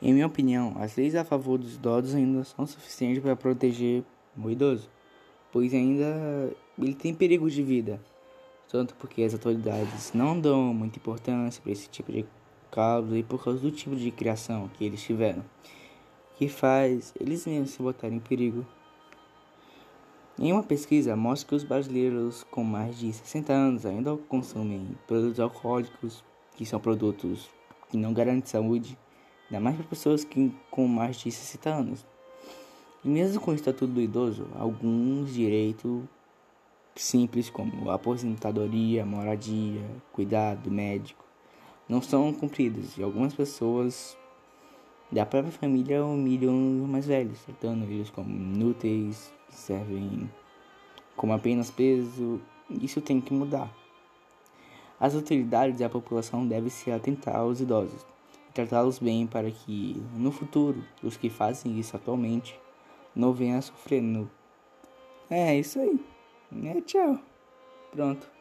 Em minha opinião, as leis a favor dos idosos ainda são suficientes para proteger o idoso, pois ainda ele tem perigo de vida, tanto porque as autoridades não dão muita importância para esse tipo de causa e por causa do tipo de criação que eles tiveram, que faz eles mesmos se botarem em perigo. Em uma pesquisa, mostra que os brasileiros com mais de 60 anos ainda consomem produtos alcoólicos, que são produtos que não garantem saúde, ainda mais para pessoas que, com mais de 60 anos. E mesmo com o estatuto do idoso, alguns direitos simples como aposentadoria, moradia, cuidado médico não são cumpridos e algumas pessoas da própria família humilham os mais velhos, tratando eles como inúteis, servem como apenas peso. Isso tem que mudar. As autoridades e a população devem se atentar aos idosos tratá-los bem para que, no futuro, os que fazem isso atualmente não venham a sofrer. No... É isso aí. É, tchau. Pronto.